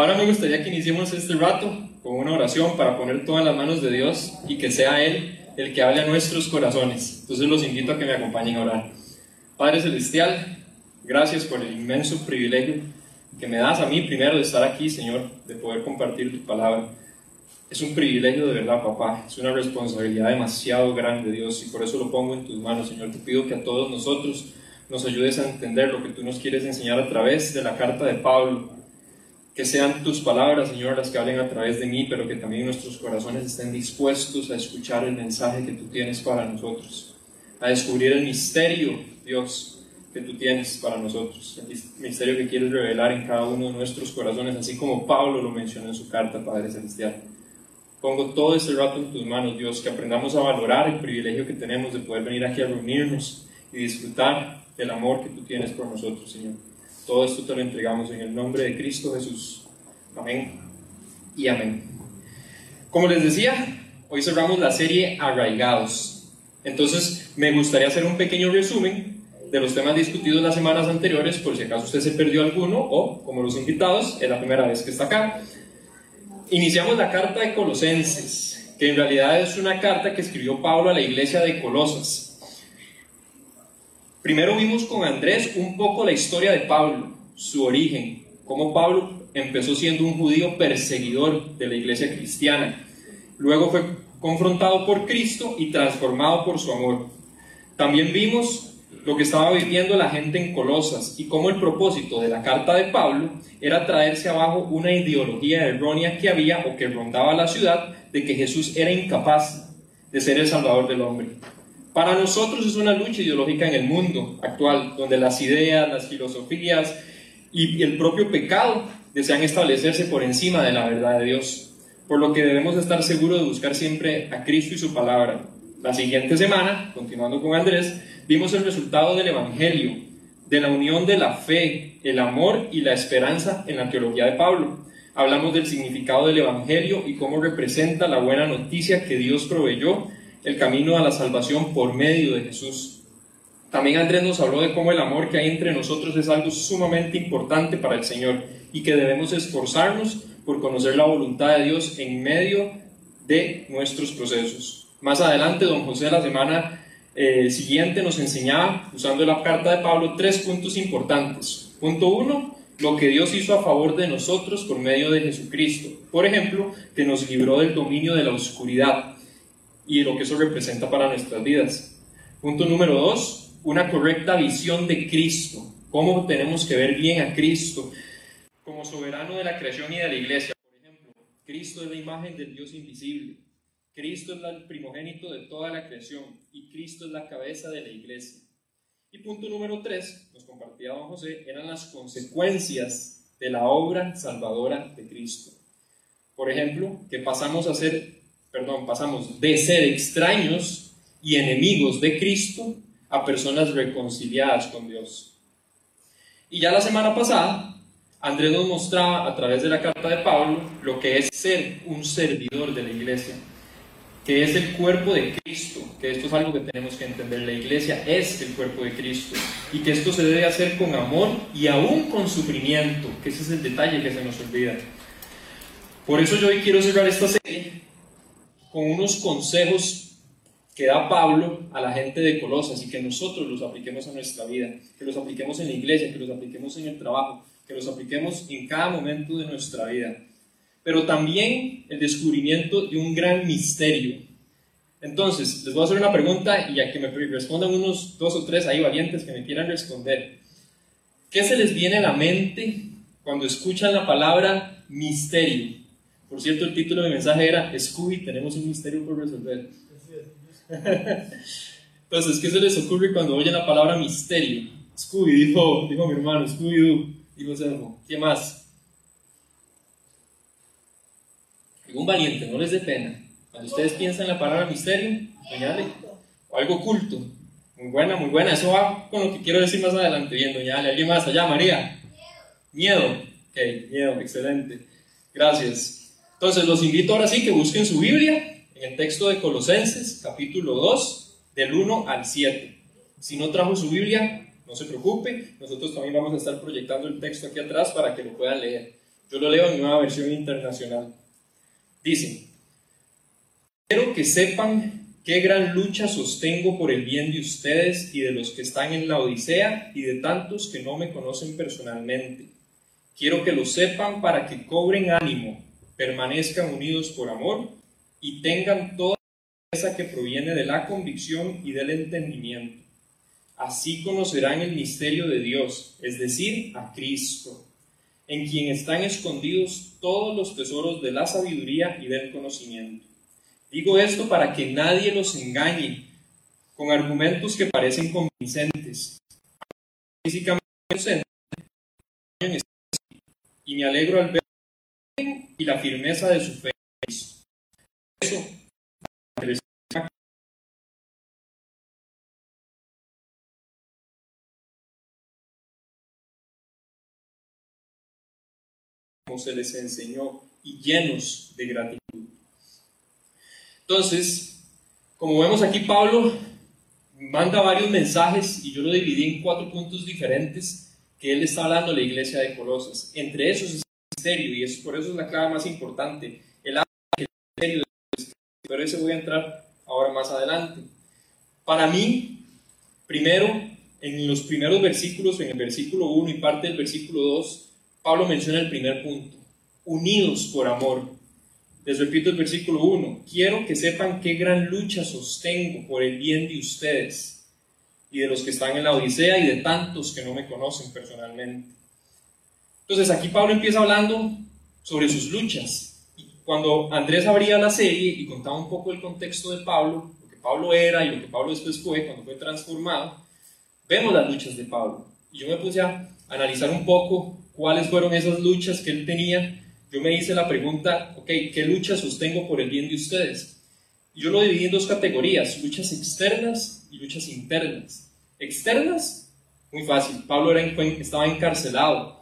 Ahora me gustaría que iniciemos este rato con una oración para poner todo en las manos de Dios y que sea Él el que hable a nuestros corazones. Entonces los invito a que me acompañen a orar. Padre Celestial, gracias por el inmenso privilegio que me das a mí primero de estar aquí, Señor, de poder compartir tu palabra. Es un privilegio de verdad, papá. Es una responsabilidad demasiado grande, Dios, y por eso lo pongo en tus manos, Señor. Te pido que a todos nosotros nos ayudes a entender lo que tú nos quieres enseñar a través de la carta de Pablo. Que sean tus palabras, Señor, las que hablen a través de mí, pero que también nuestros corazones estén dispuestos a escuchar el mensaje que tú tienes para nosotros, a descubrir el misterio, Dios, que tú tienes para nosotros, el misterio que quieres revelar en cada uno de nuestros corazones, así como Pablo lo mencionó en su carta, Padre Celestial. Pongo todo este rato en tus manos, Dios, que aprendamos a valorar el privilegio que tenemos de poder venir aquí a reunirnos y disfrutar del amor que tú tienes por nosotros, Señor. Todo esto te lo entregamos en el nombre de Cristo Jesús. Amén y amén. Como les decía, hoy cerramos la serie Arraigados. Entonces, me gustaría hacer un pequeño resumen de los temas discutidos las semanas anteriores, por si acaso usted se perdió alguno o, como los invitados, es la primera vez que está acá. Iniciamos la carta de Colosenses, que en realidad es una carta que escribió Pablo a la iglesia de Colosas. Primero vimos con Andrés un poco la historia de Pablo, su origen, cómo Pablo empezó siendo un judío perseguidor de la iglesia cristiana. Luego fue confrontado por Cristo y transformado por su amor. También vimos lo que estaba viviendo la gente en Colosas y cómo el propósito de la carta de Pablo era traerse abajo una ideología errónea que había o que rondaba la ciudad de que Jesús era incapaz de ser el Salvador del hombre. Para nosotros es una lucha ideológica en el mundo actual, donde las ideas, las filosofías y el propio pecado desean establecerse por encima de la verdad de Dios, por lo que debemos estar seguros de buscar siempre a Cristo y su palabra. La siguiente semana, continuando con Andrés, vimos el resultado del Evangelio, de la unión de la fe, el amor y la esperanza en la teología de Pablo. Hablamos del significado del Evangelio y cómo representa la buena noticia que Dios proveyó el camino a la salvación por medio de Jesús. También Andrés nos habló de cómo el amor que hay entre nosotros es algo sumamente importante para el Señor y que debemos esforzarnos por conocer la voluntad de Dios en medio de nuestros procesos. Más adelante, don José la semana eh, siguiente nos enseñaba, usando la carta de Pablo, tres puntos importantes. Punto uno, lo que Dios hizo a favor de nosotros por medio de Jesucristo. Por ejemplo, que nos libró del dominio de la oscuridad y lo que eso representa para nuestras vidas. Punto número dos, una correcta visión de Cristo. Cómo tenemos que ver bien a Cristo como soberano de la creación y de la iglesia. Por ejemplo, Cristo es la imagen del Dios invisible. Cristo es el primogénito de toda la creación y Cristo es la cabeza de la iglesia. Y punto número tres, nos compartía don José, eran las consecuencias de la obra salvadora de Cristo. Por ejemplo, que pasamos a ser perdón, pasamos de ser extraños y enemigos de Cristo a personas reconciliadas con Dios. Y ya la semana pasada, Andrés nos mostraba a través de la carta de Pablo lo que es ser un servidor de la iglesia, que es el cuerpo de Cristo, que esto es algo que tenemos que entender, la iglesia es el cuerpo de Cristo y que esto se debe hacer con amor y aún con sufrimiento, que ese es el detalle que se nos olvida. Por eso yo hoy quiero cerrar esta serie con unos consejos que da Pablo a la gente de Colosas y que nosotros los apliquemos a nuestra vida, que los apliquemos en la iglesia, que los apliquemos en el trabajo, que los apliquemos en cada momento de nuestra vida. Pero también el descubrimiento de un gran misterio. Entonces, les voy a hacer una pregunta y a que me respondan unos dos o tres ahí valientes que me quieran responder. ¿Qué se les viene a la mente cuando escuchan la palabra misterio? Por cierto, el título de mi mensaje era Scooby, tenemos un misterio por resolver. Entonces, ¿qué se les ocurre cuando oyen la palabra misterio? Scooby, dijo, dijo mi hermano, Scooby-Doo, dijo Sermo. ¿Qué más? Algún valiente, no les dé pena. Cuando ustedes piensan en la palabra misterio, señale, o algo oculto. Muy buena, muy buena. Eso va con lo que quiero decir más adelante. Bien, doña ¿Alguien más allá? María. Miedo. Ok, miedo, excelente. Gracias. Entonces los invito ahora sí que busquen su Biblia el texto de Colosenses, capítulo 2, del 1 al 7. Si no trajo su Biblia, no se preocupe, nosotros también vamos a estar proyectando el texto aquí atrás para que lo puedan leer. Yo lo leo en nueva versión internacional. Dice, quiero que sepan qué gran lucha sostengo por el bien de ustedes y de los que están en la Odisea y de tantos que no me conocen personalmente. Quiero que lo sepan para que cobren ánimo, permanezcan unidos por amor y tengan toda la que proviene de la convicción y del entendimiento. Así conocerán el misterio de Dios, es decir, a Cristo en quien están escondidos todos los tesoros de la sabiduría y del conocimiento. Digo esto para que nadie los engañe con argumentos que parecen convincentes. Y me alegro al ver y la firmeza de su fe. Eso se les enseñó y llenos de gratitud. Entonces, como vemos aquí, Pablo manda varios mensajes y yo lo dividí en cuatro puntos diferentes que él está hablando a la iglesia de Colosas. Entre esos es el misterio y es, por eso es la clave más importante. El pero ese voy a entrar ahora más adelante. Para mí, primero, en los primeros versículos, en el versículo 1 y parte del versículo 2, Pablo menciona el primer punto, unidos por amor. Les repito el versículo 1, quiero que sepan qué gran lucha sostengo por el bien de ustedes y de los que están en la Odisea y de tantos que no me conocen personalmente. Entonces aquí Pablo empieza hablando sobre sus luchas. Y cuando Andrés abría la serie y contaba un poco el contexto de Pablo, lo que Pablo era y lo que Pablo después fue cuando fue transformado, vemos las luchas de Pablo. Y yo me puse a analizar un poco cuáles fueron esas luchas que él tenía, yo me hice la pregunta, ¿qué luchas sostengo por el bien de ustedes? yo lo dividí en dos categorías, luchas externas y luchas internas. Externas, muy fácil, Pablo era, estaba encarcelado,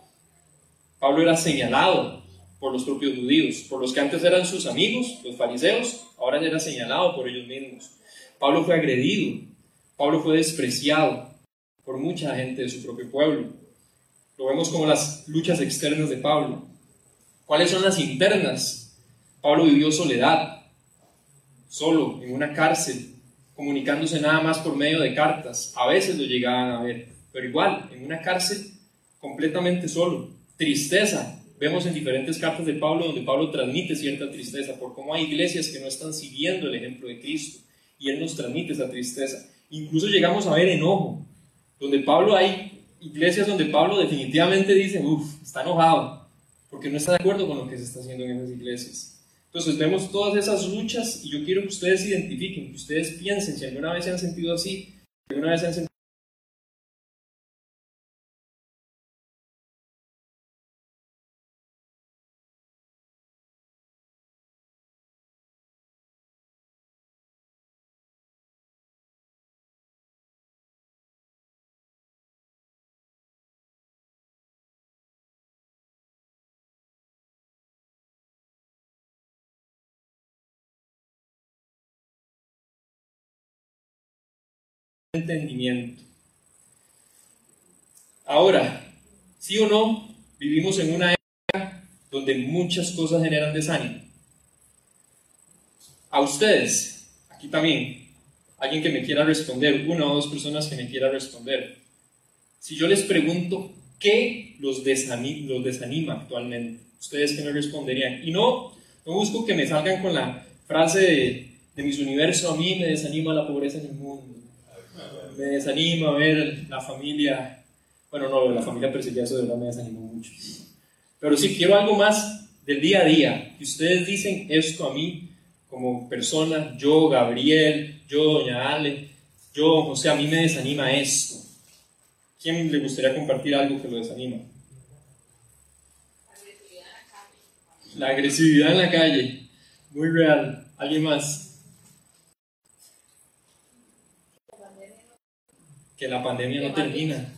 Pablo era señalado por los propios judíos, por los que antes eran sus amigos, los fariseos, ahora era señalado por ellos mismos. Pablo fue agredido, Pablo fue despreciado por mucha gente de su propio pueblo. Lo vemos como las luchas externas de Pablo. ¿Cuáles son las internas? Pablo vivió soledad, solo, en una cárcel, comunicándose nada más por medio de cartas. A veces lo llegaban a ver, pero igual, en una cárcel, completamente solo. Tristeza. Vemos en diferentes cartas de Pablo donde Pablo transmite cierta tristeza por cómo hay iglesias que no están siguiendo el ejemplo de Cristo y Él nos transmite esa tristeza. Incluso llegamos a ver enojo, donde Pablo hay iglesias donde Pablo definitivamente dice, uff, está enojado, porque no está de acuerdo con lo que se está haciendo en esas iglesias. Entonces vemos todas esas luchas y yo quiero que ustedes identifiquen, que ustedes piensen si alguna vez se han sentido así, si alguna vez se han sentido entendimiento. Ahora, sí o no, vivimos en una época donde muchas cosas generan desánimo. A ustedes, aquí también, alguien que me quiera responder, una o dos personas que me quiera responder. Si yo les pregunto, ¿qué los desanima, actualmente? ¿Ustedes qué me responderían? Y no, no busco que me salgan con la frase de, de mis universos, a mí me desanima la pobreza en el mundo me desanima ver la familia, bueno, no, la familia perseguida, eso de verdad me desanimó mucho. Pero sí quiero algo más del día a día, que ustedes dicen esto a mí como persona, yo, Gabriel, yo, Doña Ale, yo, José, a mí me desanima esto. ¿Quién le gustaría compartir algo que lo desanima? La agresividad en la calle, muy real. ¿Alguien más? Que la pandemia no termina.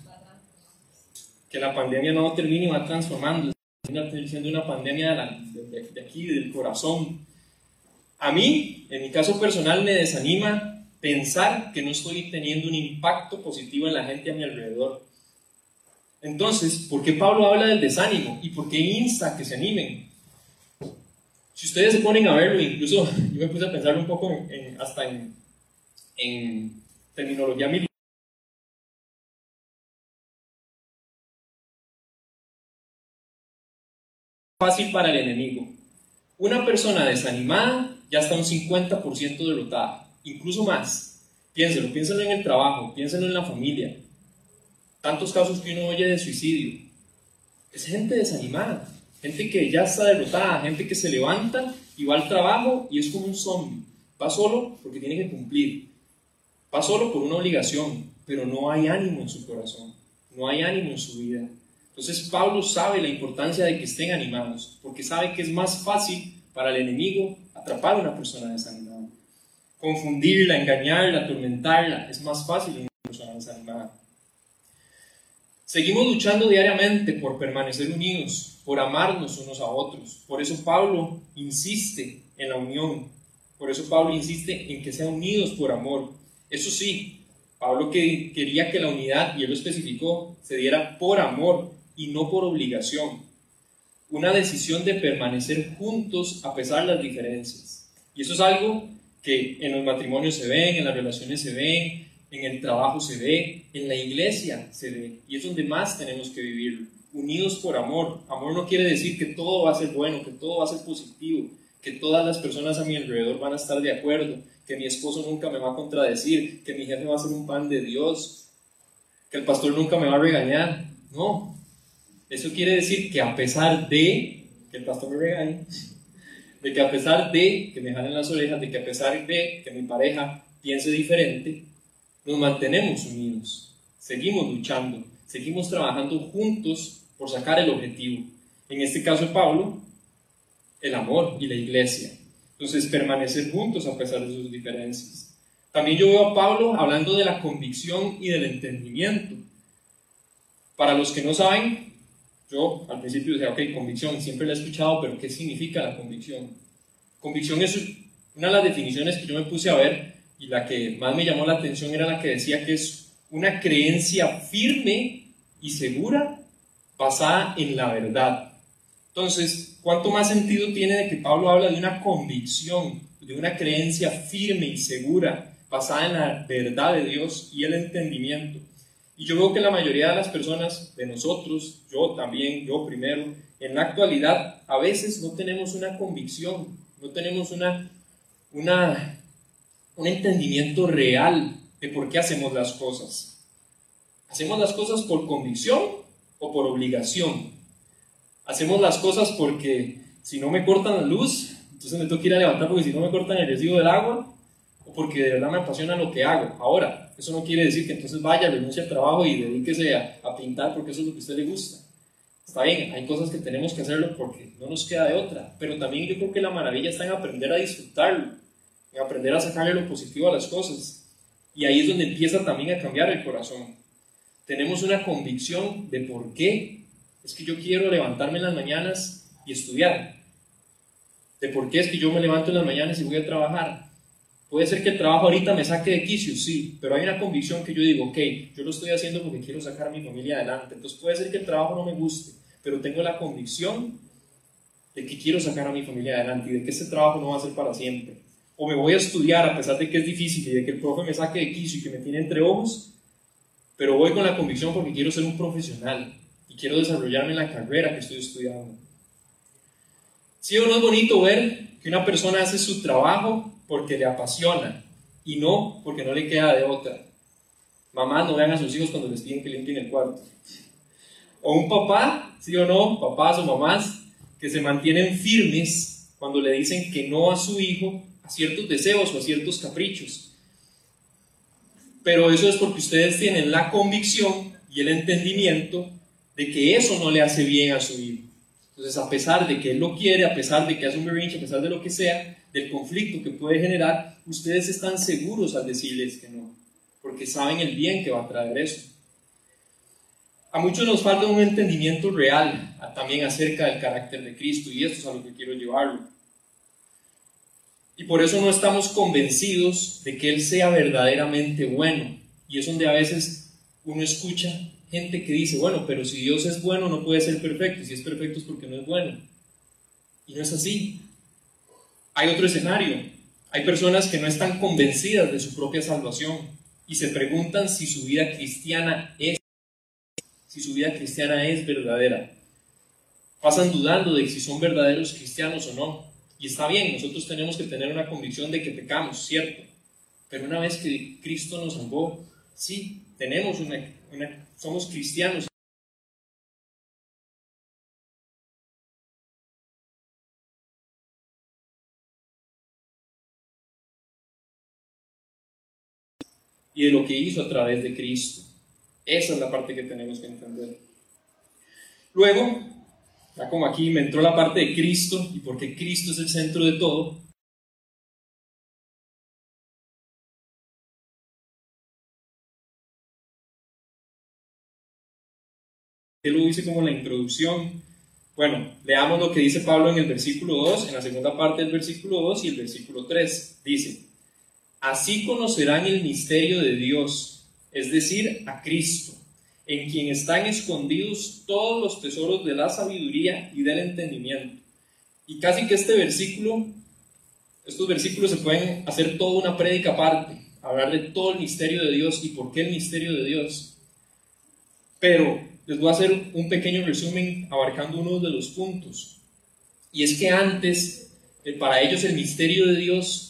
Que la pandemia no termina y va transformando. Siendo una pandemia de, aquí, del corazón. A mí, en mi caso personal, me desanima pensar que no estoy teniendo un impacto positivo en la gente a mi alrededor. Entonces, ¿por qué Pablo habla del desánimo? ¿Y por qué insta que se animen? Si ustedes se ponen a verlo, incluso yo me puse a pensar un poco hasta en, en terminología militar. Fácil para el enemigo. Una persona desanimada ya está un 50% derrotada, incluso más. Piénselo, piénselo en el trabajo, piénselo en la familia. Tantos casos que uno oye de suicidio. Es gente desanimada, gente que ya está derrotada, gente que se levanta y va al trabajo y es como un zombie. Va solo porque tiene que cumplir. Va solo por una obligación, pero no hay ánimo en su corazón, no hay ánimo en su vida. Entonces Pablo sabe la importancia de que estén animados, porque sabe que es más fácil para el enemigo atrapar a una persona desanimada. Confundirla, engañarla, atormentarla, es más fácil en una persona desanimada. Seguimos luchando diariamente por permanecer unidos, por amarnos unos a otros. Por eso Pablo insiste en la unión. Por eso Pablo insiste en que sean unidos por amor. Eso sí, Pablo que quería que la unidad, y él lo especificó, se diera por amor y no por obligación una decisión de permanecer juntos a pesar de las diferencias. Y eso es algo que en los matrimonios se ven, en las relaciones se ven, en el trabajo se ve, en la iglesia se ve. Y es donde más tenemos que vivir, unidos por amor. Amor no quiere decir que todo va a ser bueno, que todo va a ser positivo, que todas las personas a mi alrededor van a estar de acuerdo, que mi esposo nunca me va a contradecir, que mi jefe va a ser un pan de Dios, que el pastor nunca me va a regañar. No, eso quiere decir que a pesar de que el pastor me regañe, de que a pesar de que me jalen las orejas, de que a pesar de que mi pareja piense diferente, nos mantenemos unidos, seguimos luchando, seguimos trabajando juntos por sacar el objetivo. En este caso Pablo, el amor y la iglesia. Entonces, permanecer juntos a pesar de sus diferencias. También yo veo a Pablo hablando de la convicción y del entendimiento. Para los que no saben, yo al principio decía, ok, convicción, siempre la he escuchado, pero ¿qué significa la convicción? Convicción es una de las definiciones que yo me puse a ver y la que más me llamó la atención era la que decía que es una creencia firme y segura basada en la verdad. Entonces, ¿cuánto más sentido tiene de que Pablo habla de una convicción, de una creencia firme y segura basada en la verdad de Dios y el entendimiento? Y yo veo que la mayoría de las personas, de nosotros, yo también, yo primero, en la actualidad, a veces no tenemos una convicción, no tenemos una, un entendimiento real de por qué hacemos las cosas. ¿Hacemos las cosas por convicción o por obligación? Hacemos las cosas porque si no me cortan la luz, entonces me tengo que ir a levantar porque si no me cortan el recibo del agua, o porque de verdad me apasiona lo que hago. Ahora, eso no quiere decir que entonces vaya, renuncie al trabajo y dedíquese a, pintar porque eso es lo que a usted le gusta. Está bien, hay cosas que tenemos que hacerlo porque no nos queda de otra, pero también yo creo que la maravilla está en aprender a disfrutarlo, en aprender a sacarle lo positivo a las cosas. Y ahí es donde empieza también a cambiar el corazón. Tenemos una convicción de por qué es que yo quiero levantarme en las mañanas y estudiar. De por qué es que yo me levanto en las mañanas y voy a trabajar. Puede ser que el trabajo ahorita me saque de quicio, sí, pero hay una convicción que yo digo, ok, yo lo estoy haciendo porque quiero sacar a mi familia adelante. Entonces puede ser que el trabajo no me guste, pero tengo la convicción de que quiero sacar a mi familia adelante y de que ese trabajo no va a ser para siempre. O me voy a estudiar a pesar de que es difícil y de que el profe me saque de quicio y que me tiene entre ojos, pero voy con la convicción porque quiero ser un profesional y quiero desarrollarme en la carrera que estoy estudiando. ¿Sí o no es bonito ver que una persona hace su trabajo porque le apasiona y no porque no le queda de otra. Mamá, no vean a sus hijos cuando les piden que limpien el cuarto. O un papá, sí o no, papás o mamás, que se mantienen firmes cuando le dicen que no a su hijo a ciertos deseos o a ciertos caprichos. Pero eso es porque ustedes tienen la convicción y el entendimiento de que eso no le hace bien a su hijo. Entonces, a pesar de que él lo quiere, a pesar de que hace un berrinche, a pesar de lo que sea, del conflicto que puede generar, ustedes están seguros al decirles que no, porque saben el bien que va a traer eso. A muchos nos falta un entendimiento real también acerca del carácter de Cristo y esto es a lo que quiero llevarlo. Y por eso no estamos convencidos de que Él sea verdaderamente bueno. Y es donde a veces uno escucha gente que dice, bueno, pero si Dios es bueno no puede ser perfecto, si es perfecto es porque no es bueno. Y no es así. Hay otro escenario. Hay personas que no están convencidas de su propia salvación y se preguntan si su vida cristiana es si su vida cristiana es verdadera. Pasan dudando de si son verdaderos cristianos o no. Y está bien, nosotros tenemos que tener una convicción de que pecamos, cierto. Pero una vez que Cristo nos salvó, sí, tenemos una, somos cristianos. Y de lo que hizo a través de Cristo. Esa es la parte que tenemos que entender. Luego, ya como aquí me entró la parte de Cristo y porque Cristo es el centro de todo, Él lo dice como la introducción. Bueno, leamos lo que dice Pablo en el versículo 2, en la segunda parte del versículo 2 y el versículo 3. Dice, así conocerán el misterio de Dios, es decir, a Cristo, en quien están escondidos todos los tesoros de la sabiduría y del entendimiento. Y casi que este versículo, estos versículos se pueden hacer toda una prédica aparte, hablar de todo el misterio de Dios y por qué el misterio de Dios. Pero les voy a hacer un pequeño resumen abarcando uno de los puntos. Y es que antes, eh, para ellos el misterio de Dios,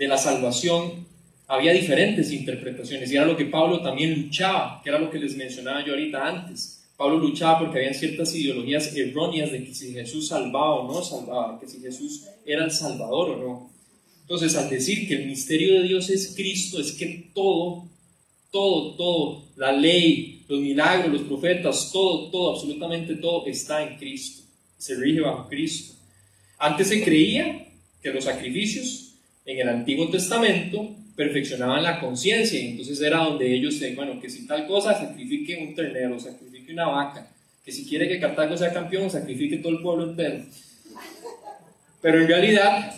de la salvación, había diferentes interpretaciones. Y era lo que Pablo también luchaba, que era lo que les mencionaba yo ahorita antes. Pablo luchaba porque había ciertas ideologías erróneas de que si Jesús salvaba o no salvaba, que si Jesús era el Salvador o no. Entonces, al decir que el misterio de Dios es Cristo, es que todo, todo, todo, la ley, los milagros, los profetas, todo, todo, absolutamente todo está en Cristo. Se rige bajo Cristo. Antes se creía que los sacrificios en el Antiguo Testamento perfeccionaban la conciencia y entonces era donde ellos decían, bueno, que si tal cosa, sacrifique un ternero, sacrifique una vaca, que si quiere que Cartago sea campeón, sacrifique todo el pueblo entero. Pero en realidad,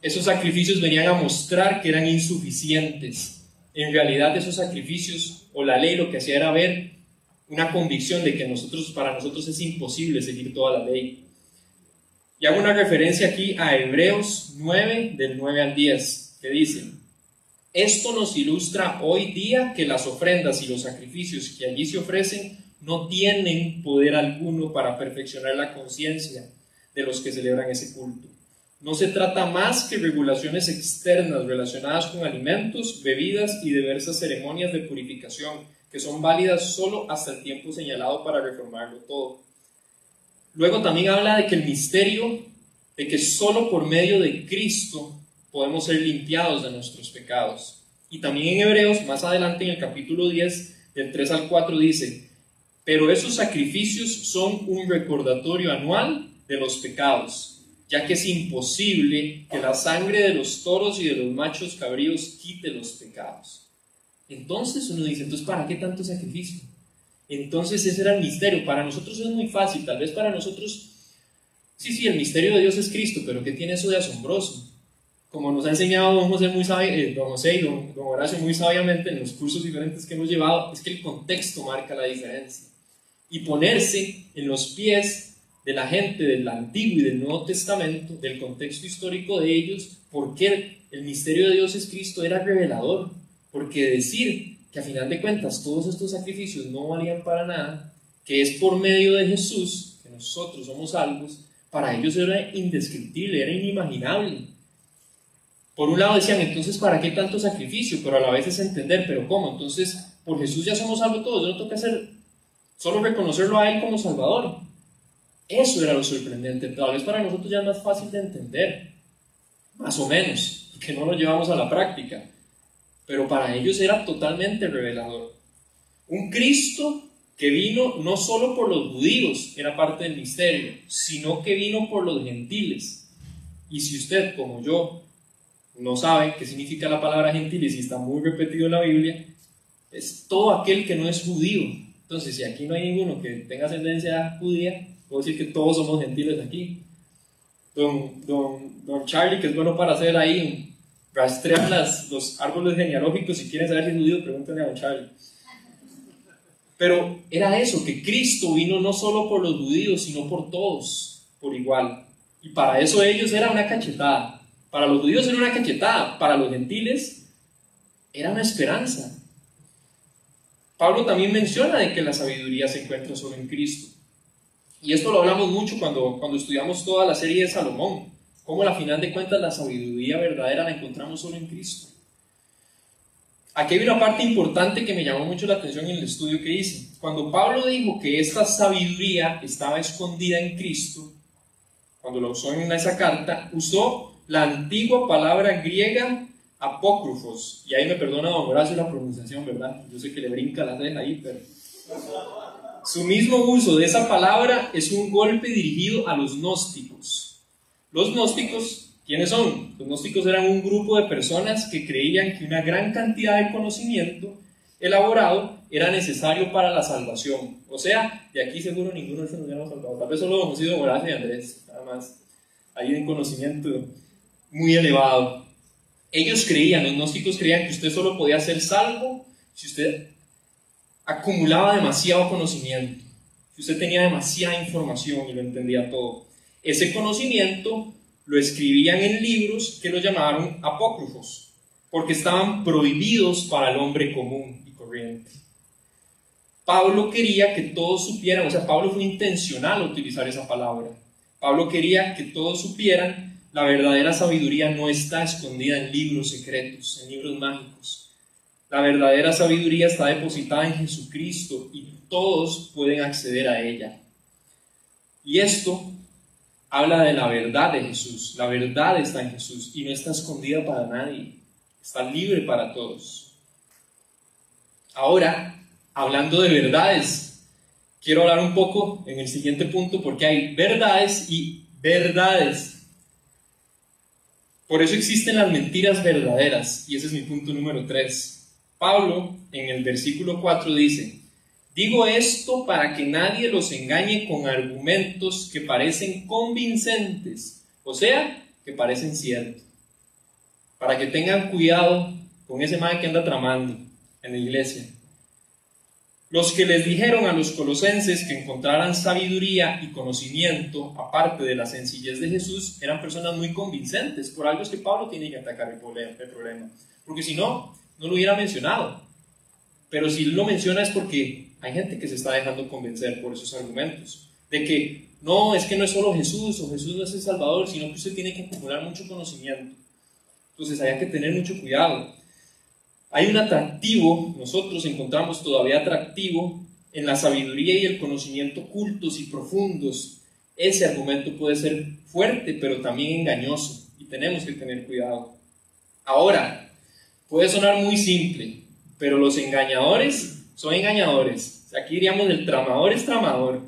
esos sacrificios venían a mostrar que eran insuficientes en realidad esos sacrificios o la ley lo que hacía era ver una convicción de que nosotros, para nosotros es imposible seguir toda la ley. Y hago una referencia aquí a Hebreos 9, del 9 al 10, que dice, esto nos ilustra hoy día que las ofrendas y los sacrificios que allí se ofrecen no tienen poder alguno para perfeccionar la conciencia de los que celebran ese culto. No se trata más que regulaciones externas relacionadas con alimentos, bebidas y diversas ceremonias de purificación, que son válidas solo hasta el tiempo señalado para reformarlo todo. Luego también habla de que el misterio, de que solo por medio de Cristo podemos ser limpiados de nuestros pecados. Y también en Hebreos, más adelante en el capítulo 10, del 3 al 4, dice, pero esos sacrificios son un recordatorio anual de los pecados ya que es imposible que la sangre de los toros y de los machos cabríos quite los pecados. Entonces uno dice, entonces, ¿para qué tanto sacrificio? Entonces ese era el misterio. Para nosotros es muy fácil, tal vez para nosotros, sí, sí, el misterio de Dios es Cristo, pero ¿qué tiene eso de asombroso? Como nos ha enseñado don José, muy eh, don José y don, don Horacio muy sabiamente en los cursos diferentes que hemos llevado, es que el contexto marca la diferencia. Y ponerse en los pies de la gente del Antiguo y del Nuevo Testamento, del contexto histórico de ellos, porque el misterio de Dios es Cristo era revelador, porque decir que a final de cuentas todos estos sacrificios no valían para nada, que es por medio de Jesús que nosotros somos salvos, para ellos era indescriptible, era inimaginable. Por un lado decían, entonces, ¿para qué tanto sacrificio? Pero a la vez es entender, pero ¿cómo? Entonces, por Jesús ya somos salvos todos, yo no que hacer solo reconocerlo a Él como Salvador. Eso era lo sorprendente. Tal vez para nosotros ya es más fácil de entender, más o menos, que no lo llevamos a la práctica. Pero para ellos era totalmente revelador. Un Cristo que vino no solo por los judíos, era parte del misterio, sino que vino por los gentiles. Y si usted, como yo, no sabe qué significa la palabra gentiles y está muy repetido en la Biblia, es todo aquel que no es judío. Entonces, si aquí no hay ninguno que tenga ascendencia judía, puedo decir que todos somos gentiles aquí. Don, don, don Charlie, que es bueno para hacer ahí, rastrear las, los árboles genealógicos, si quieren saber si es judío, pregúntenle a don. Pero era eso, que Cristo vino no solo por los judíos, sino por todos, por igual. Y para eso ellos era una cachetada. Para los judíos era una cachetada, para los gentiles era una esperanza. Pablo también menciona de que la sabiduría se encuentra solo en Cristo. Y esto lo hablamos mucho cuando, cuando estudiamos toda la serie de Salomón, cómo a final de cuentas la sabiduría verdadera la encontramos solo en Cristo. Aquí hay una parte importante que me llamó mucho la atención en el estudio que hice. Cuando Pablo dijo que esta sabiduría estaba escondida en Cristo, cuando lo usó en esa carta, usó la antigua palabra griega apócrifos. Y ahí me perdona don Horacio la pronunciación, ¿verdad? Yo sé que le brinca la deja ahí, pero... Su mismo uso de esa palabra es un golpe dirigido a los gnósticos. Los gnósticos, ¿quiénes son? Los gnósticos eran un grupo de personas que creían que una gran cantidad de conocimiento elaborado era necesario para la salvación. O sea, de aquí seguro ninguno de nosotros nos hemos salvado. Tal vez solo hemos sido Horacio y Andrés, nada más. Hay un conocimiento muy elevado. Ellos creían, los gnósticos creían que usted solo podía ser salvo si usted acumulaba demasiado conocimiento, si usted tenía demasiada información y lo entendía todo. Ese conocimiento lo escribían en libros que lo llamaron apócrifos, porque estaban prohibidos para el hombre común y corriente. Pablo quería que todos supieran, o sea, Pablo fue intencional utilizar esa palabra. Pablo quería que todos supieran la verdadera sabiduría no está escondida en libros secretos, en libros mágicos. La verdadera sabiduría está depositada en Jesucristo y todos pueden acceder a ella. Y esto habla de la verdad de Jesús. La verdad está en Jesús y no está escondida para nadie. Está libre para todos. Ahora, hablando de verdades, quiero hablar un poco en el siguiente punto porque hay verdades y verdades. Por eso existen las mentiras verdaderas, y ese es mi punto número 3. Pablo en el versículo 4 dice, digo esto para que nadie los engañe con argumentos que parecen convincentes, o sea, que parecen ciertos. Para que tengan cuidado con ese mal que anda tramando en la iglesia. Los que les dijeron a los colosenses que encontraran sabiduría y conocimiento, aparte de la sencillez de Jesús, eran personas muy convincentes. Por algo es que Pablo tiene que atacar el problema. Porque si no, no lo hubiera mencionado. Pero si lo menciona es porque hay gente que se está dejando convencer por esos argumentos. De que no, es que no es solo Jesús o Jesús no es el Salvador, sino que usted tiene que acumular mucho conocimiento. Entonces hay que tener mucho cuidado. Hay un atractivo, nosotros encontramos todavía atractivo en la sabiduría y el conocimiento cultos y profundos. Ese argumento puede ser fuerte, pero también engañoso, y tenemos que tener cuidado. Ahora, puede sonar muy simple, pero los engañadores son engañadores. Aquí diríamos el tramador es tramador.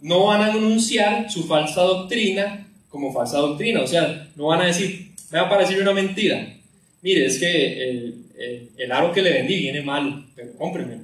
No van a anunciar su falsa doctrina como falsa doctrina, o sea, no van a decir, me va a parecer una mentira. Mire, es que el, el, aro que le vendí viene mal, pero cómpremelo.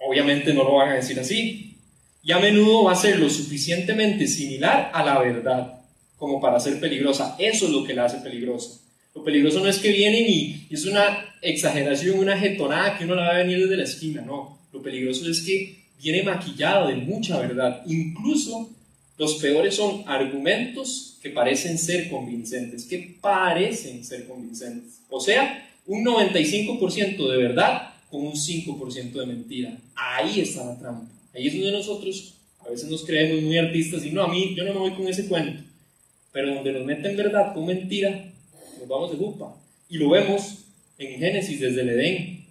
Obviamente no lo van a decir así. Y a menudo va a ser lo suficientemente similar a la verdad como para ser peligrosa. Eso es lo que la hace peligrosa. Lo peligroso no es que vienen y, es una exageración, una jetonada que uno la va a venir desde la esquina, no. Lo peligroso es que viene maquillado de mucha verdad. Incluso los peores son argumentos que parecen ser convincentes, que parecen ser convincentes. O sea, un 95% de verdad con un 5% de mentira. Ahí está la trampa. Ahí es donde nosotros a veces nos creemos muy artistas y no, a mí yo no me voy con ese cuento. Pero donde nos meten verdad con mentira, nos vamos de culpa. Y lo vemos en Génesis desde el Edén,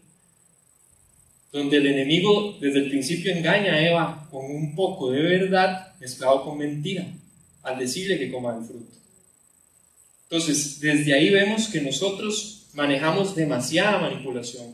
donde el enemigo desde el principio engaña a Eva con un poco de verdad mezclado con mentira, al decirle que coma el fruto. Entonces, desde ahí vemos que nosotros manejamos demasiada manipulación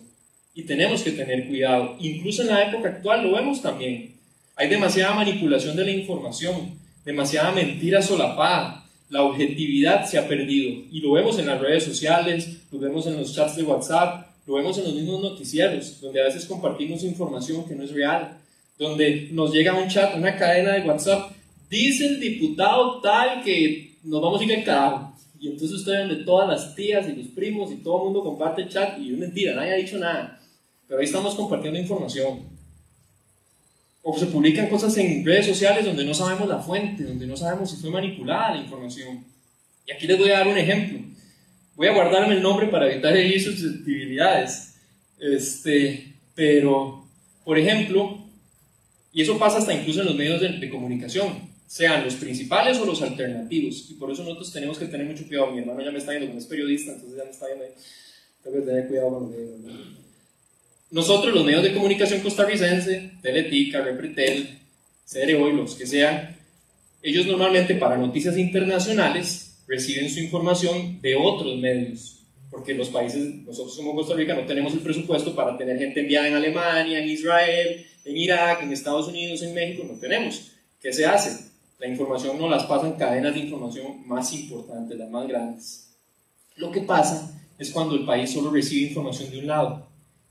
y tenemos que tener cuidado. Incluso en la época actual lo vemos también. Hay demasiada manipulación de la información, demasiada mentira solapada. La objetividad se ha perdido y lo vemos en las redes sociales, lo vemos en los chats de WhatsApp, lo vemos en los mismos noticieros, donde a veces compartimos información que no es real, donde nos llega un chat, una cadena de WhatsApp, dice el diputado tal que nos vamos a ir al carajo. Y entonces ustedes de todas las tías y los primos y todo el mundo comparte el chat y es mentira, nadie ha dicho nada. pero ahí estamos compartiendo información. O se publican cosas en redes sociales donde no sabemos la fuente, donde no sabemos si fue manipulada la información. Y aquí les voy a dar un ejemplo. Voy a guardarme el nombre para evitar herir susceptibilidades. Este, pero, por ejemplo, y eso pasa hasta incluso en los medios de, comunicación, sean los principales o los alternativos. Y por eso nosotros tenemos que tener mucho cuidado. Mi hermano ya me está viendo, como es periodista, entonces ya me está viendo ahí. Tengo que tener cuidado con los Nosotros, los medios de comunicación costarricense, Teletica, Repretel, CRO y los que sean, ellos normalmente para noticias internacionales reciben su información de otros medios porque los países, nosotros como Costa Rica no tenemos el presupuesto para tener gente enviada en Alemania, en Israel, en Irak, en Estados Unidos, en México, no tenemos. ¿Qué se hace? La información no las pasan cadenas de información más importantes, las más grandes. Lo que pasa es cuando el país solo recibe información de un lado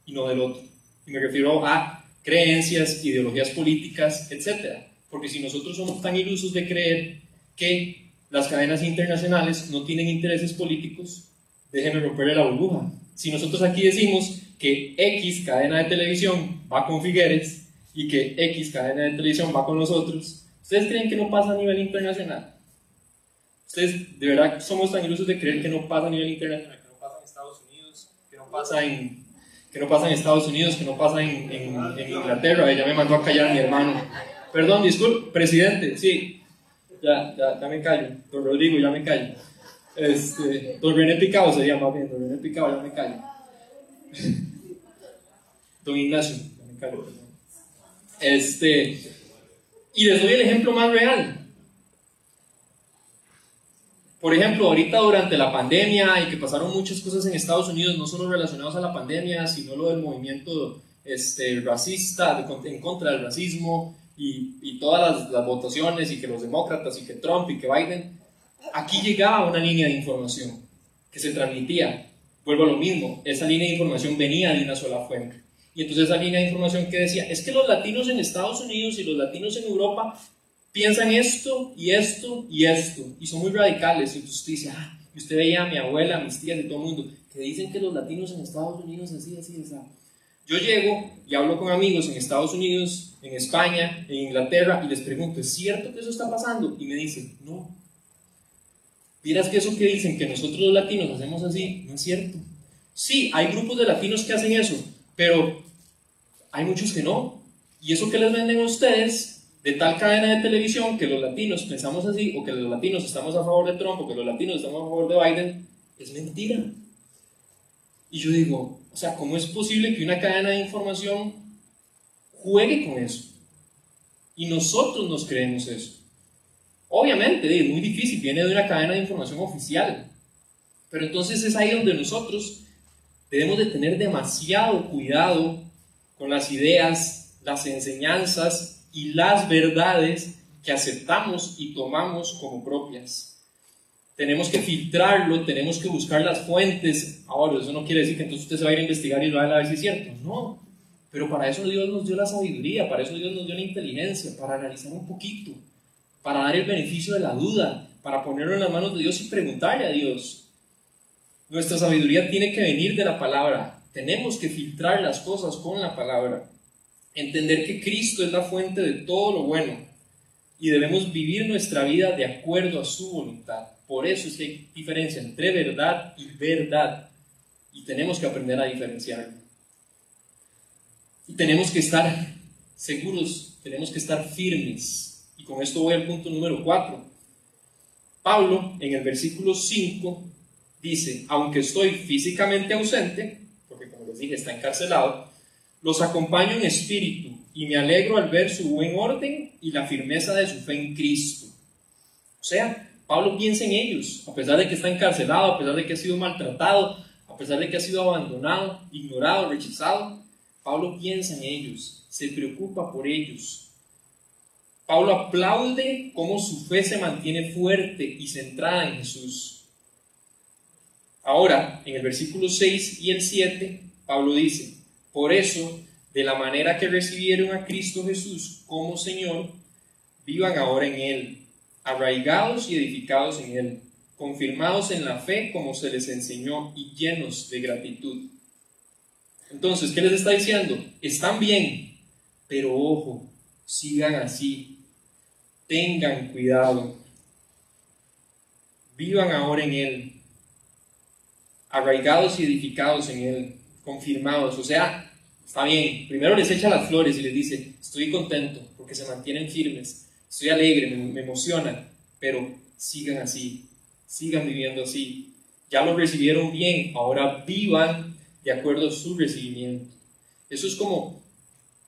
y no del otro. Y me refiero a creencias, ideologías políticas, etc. Porque si nosotros somos tan ilusos de creer que las cadenas internacionales no tienen intereses políticos, déjenme romperle la burbuja. Si nosotros aquí decimos que X cadena de televisión va con Figueres y que X cadena de televisión va con nosotros, ¿ustedes creen que no pasa a nivel internacional? Ustedes de verdad somos tan ilusos de creer que no pasa a nivel internacional, que no pasa en Estados Unidos, que no pasa en, que no pasa en Estados Unidos, que no pasa en, en, Inglaterra. Ella me mandó a callar a mi hermano. Perdón, disculpe, presidente, sí, ya, ya, ya me callo. Don Rodrigo, ya me callo. Este, don René Picado se llama bien, Don René Picado, ya me callo. Don Ignacio, ya me callo, Este, y les doy el ejemplo más real. Por ejemplo, ahorita durante la pandemia y que pasaron muchas cosas en Estados Unidos, no solo relacionadas a la pandemia, sino lo del movimiento este, racista, en contra del racismo y, y todas las, las, votaciones y que los demócratas y que Trump y que Biden, Aquí llegaba una línea de información que se transmitía. Vuelvo a lo mismo, esa línea de información venía de una sola fuente. Y entonces esa línea de información que decía, es que los latinos en Estados Unidos y los latinos en Europa piensan esto y esto y esto, y son muy radicales. Y usted dice, ah, y usted veía a mi abuela, a mis tías y todo el mundo, que dicen que los latinos en Estados Unidos así, así, así. Yo llego y hablo con amigos en Estados Unidos, en España, en Inglaterra, y les pregunto, ¿es cierto que eso está pasando? Y me dicen, no, Dirás que eso que dicen que nosotros los latinos hacemos así, no es cierto. Sí, hay grupos de latinos que hacen eso, pero hay muchos que no. Y eso que les venden a ustedes de tal cadena de televisión que los latinos pensamos así, o que los latinos estamos a favor de Trump, o que los latinos estamos a favor de Biden, es mentira. Y yo digo, o sea, ¿cómo es posible que una cadena de información juegue con eso? Y nosotros nos creemos eso. Obviamente, es muy difícil, viene de una cadena de información oficial. Pero entonces es ahí donde nosotros debemos de tener demasiado cuidado con las ideas, las enseñanzas y las verdades que aceptamos y tomamos como propias. Tenemos que filtrarlo, tenemos que buscar las fuentes. Ahora, eso no quiere decir que entonces usted se va a ir a investigar y va a ver si es cierto. No, pero para eso Dios nos dio la sabiduría, para eso Dios nos dio la inteligencia, para analizar un poquito para dar el beneficio de la duda, para ponerlo en las manos de Dios y preguntarle a Dios. Nuestra sabiduría tiene que venir de la palabra. Tenemos que filtrar las cosas con la palabra. Entender que Cristo es la fuente de todo lo bueno y debemos vivir nuestra vida de acuerdo a su voluntad. Por eso es que hay diferencia entre verdad y verdad. Y tenemos que aprender a diferenciarlo. Y tenemos que estar seguros, tenemos que estar firmes con esto voy al punto número 4. Pablo, en el versículo 5, dice, aunque estoy físicamente ausente, porque como les dije está encarcelado, los acompaño en espíritu y me alegro al ver su buen orden y la firmeza de su fe en Cristo. O sea, Pablo piensa en ellos, a pesar de que está encarcelado, a pesar de que ha sido maltratado, a pesar de que ha sido abandonado, ignorado, rechazado. Pablo piensa en ellos, se preocupa por ellos, Pablo aplaude cómo su fe se mantiene fuerte y centrada en Jesús. Ahora, en el versículo 6 y el 7, Pablo dice, por eso, de la manera que recibieron a Cristo Jesús como Señor, vivan ahora en Él, arraigados y edificados en Él, confirmados en la fe como se les enseñó y llenos de gratitud. Entonces, ¿qué les está diciendo? Están bien, pero ojo, sigan así. Tengan cuidado. Vivan ahora en Él. Arraigados y edificados en Él. Confirmados. O sea, está bien. Primero les echa las flores y les dice, estoy contento porque se mantienen firmes. Estoy alegre, me, me emociona. Pero sigan así. Sigan viviendo así. Ya lo recibieron bien. Ahora vivan de acuerdo a su recibimiento. Eso es como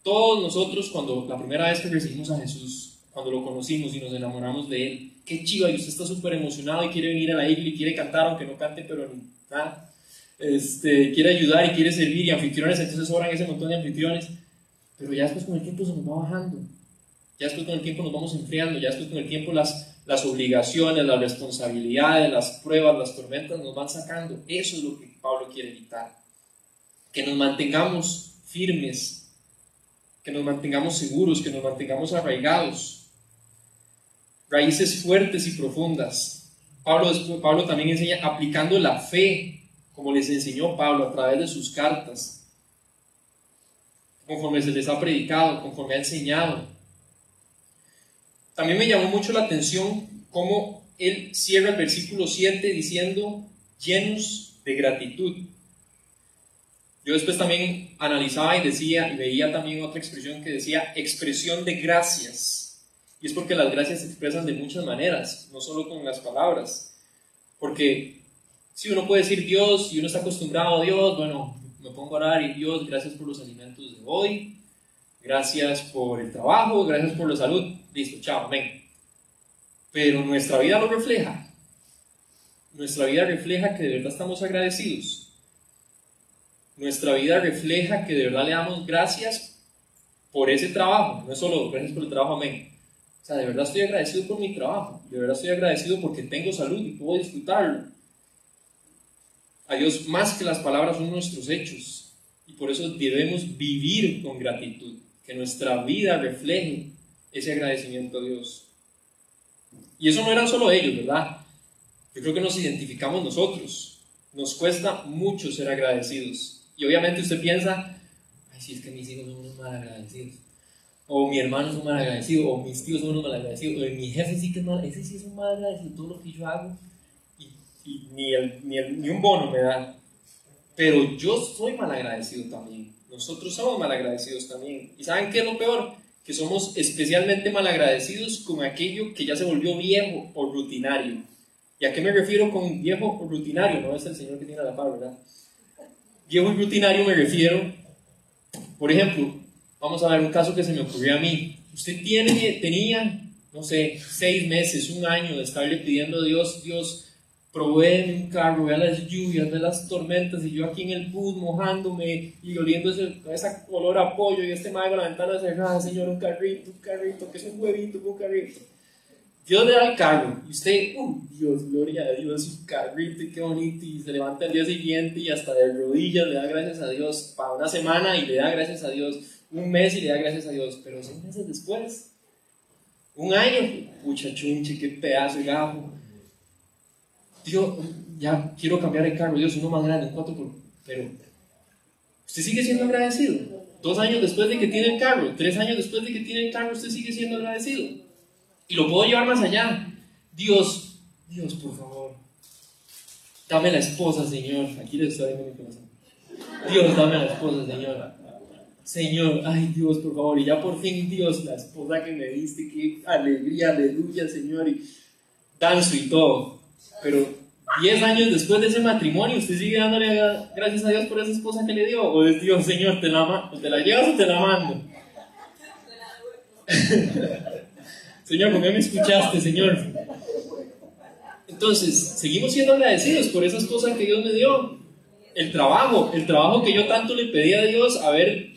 todos nosotros cuando la primera vez que recibimos a Jesús, cuando lo conocimos y nos enamoramos de Él, qué chiva, y usted está súper emocionado y quiere venir a la iglesia y quiere cantar, aunque no cante, pero ni nada. Este, quiere ayudar y quiere servir, y anfitriones, entonces sobran ese montón de anfitriones, pero ya después con el tiempo se nos va bajando, ya después con el tiempo nos vamos enfriando, ya después con el tiempo las, las obligaciones, las responsabilidades, las pruebas, las tormentas nos van sacando. Eso es lo que Pablo quiere evitar que nos mantengamos firmes, que nos mantengamos seguros, que nos mantengamos arraigados, raíces fuertes y profundas. Pablo, Pablo también enseña aplicando la fe, como les enseñó Pablo a través de sus cartas, conforme se les ha predicado, conforme ha enseñado. También me llamó mucho la atención cómo él cierra el versículo 7 diciendo, llenos de gratitud. Yo después también analizaba y decía, y veía también otra expresión que decía expresión de gracias. Y es porque las gracias se expresan de muchas maneras, no solo con las palabras. Porque si uno puede decir Dios y uno está acostumbrado a Dios, bueno, me pongo a orar y Dios, gracias por los alimentos de hoy, gracias por el trabajo, gracias por la salud, listo, chao, amén. Pero nuestra vida lo refleja. Nuestra vida refleja que de verdad estamos agradecidos nuestra vida refleja que de verdad le damos gracias por ese trabajo, no es solo gracias por el trabajo, amén. O sea, de verdad estoy agradecido por mi trabajo, de verdad estoy agradecido porque tengo salud y puedo disfrutarlo. A Dios más que las palabras son nuestros hechos y por eso debemos vivir con gratitud, que nuestra vida refleje ese agradecimiento a Dios. Y eso no eran solo ellos, ¿verdad? Yo creo que nos identificamos nosotros. Nos cuesta mucho ser agradecidos. Y obviamente usted piensa, ay, si es que mis hijos son unos mal agradecidos. O mi hermano es un mal agradecido, o mis tíos son unos mal agradecidos, o mi jefe sí que es mal, ese sí es un mal agradecido, todo lo que yo hago, y, ni, el, ni, el, ni un bono me da. Pero yo soy mal agradecido también. Nosotros somos mal agradecidos también. ¿Y saben qué es lo peor? Que somos especialmente mal agradecidos con aquello que ya se volvió viejo o rutinario. ¿Y a qué me refiero con viejo o rutinario? No es el Señor que tiene la palabra, ¿verdad? Viejo y rutinario me refiero, por ejemplo, vamos a ver un caso que se me ocurrió a mí. Usted tiene, tenía, no sé, seis meses, un año de estarle pidiendo a Dios, Dios, provee un carro, vea las lluvias, vea las tormentas, y yo aquí en el bus mojándome y oliendo ese, esa olor a pollo, y este mago la ventana cerrada, Señor, un carrito, un carrito, que es un huevito, un carrito. Dios le da el carro y usted, uh, Dios, gloria a Dios, su carrito, qué bonito, y se levanta el día siguiente y hasta de rodillas le da gracias a Dios para una semana y le da gracias a Dios un mes y le da gracias a Dios, pero seis meses después, un año, pucha chunche, qué pedazo de gajo. Dios, ya quiero cambiar el carro, Dios, uno más grande, cuatro por... Pero, usted sigue siendo agradecido. Dos años después de que tiene el carro, tres años después de que tiene el carro, usted sigue siendo agradecido. Y lo puedo llevar más allá. Dios, Dios, por favor, dame la esposa, Señor. Aquí le estoy dando mi corazón. Dios, dame la esposa, Señor. Señor, ay Dios, por favor, y ya por fin Dios, la esposa que me diste, qué alegría, aleluya, Señor, y danzo y todo. Pero 10 años después de ese matrimonio, ¿usted sigue dándole gracias a Dios por esa esposa que le dio? ¿O es Dios, Señor, te la, te la llevas o te la mando? Señor, ¿por qué me escuchaste, Señor? Entonces, seguimos siendo agradecidos por esas cosas que Dios me dio. El trabajo, el trabajo que yo tanto le pedí a Dios, a ver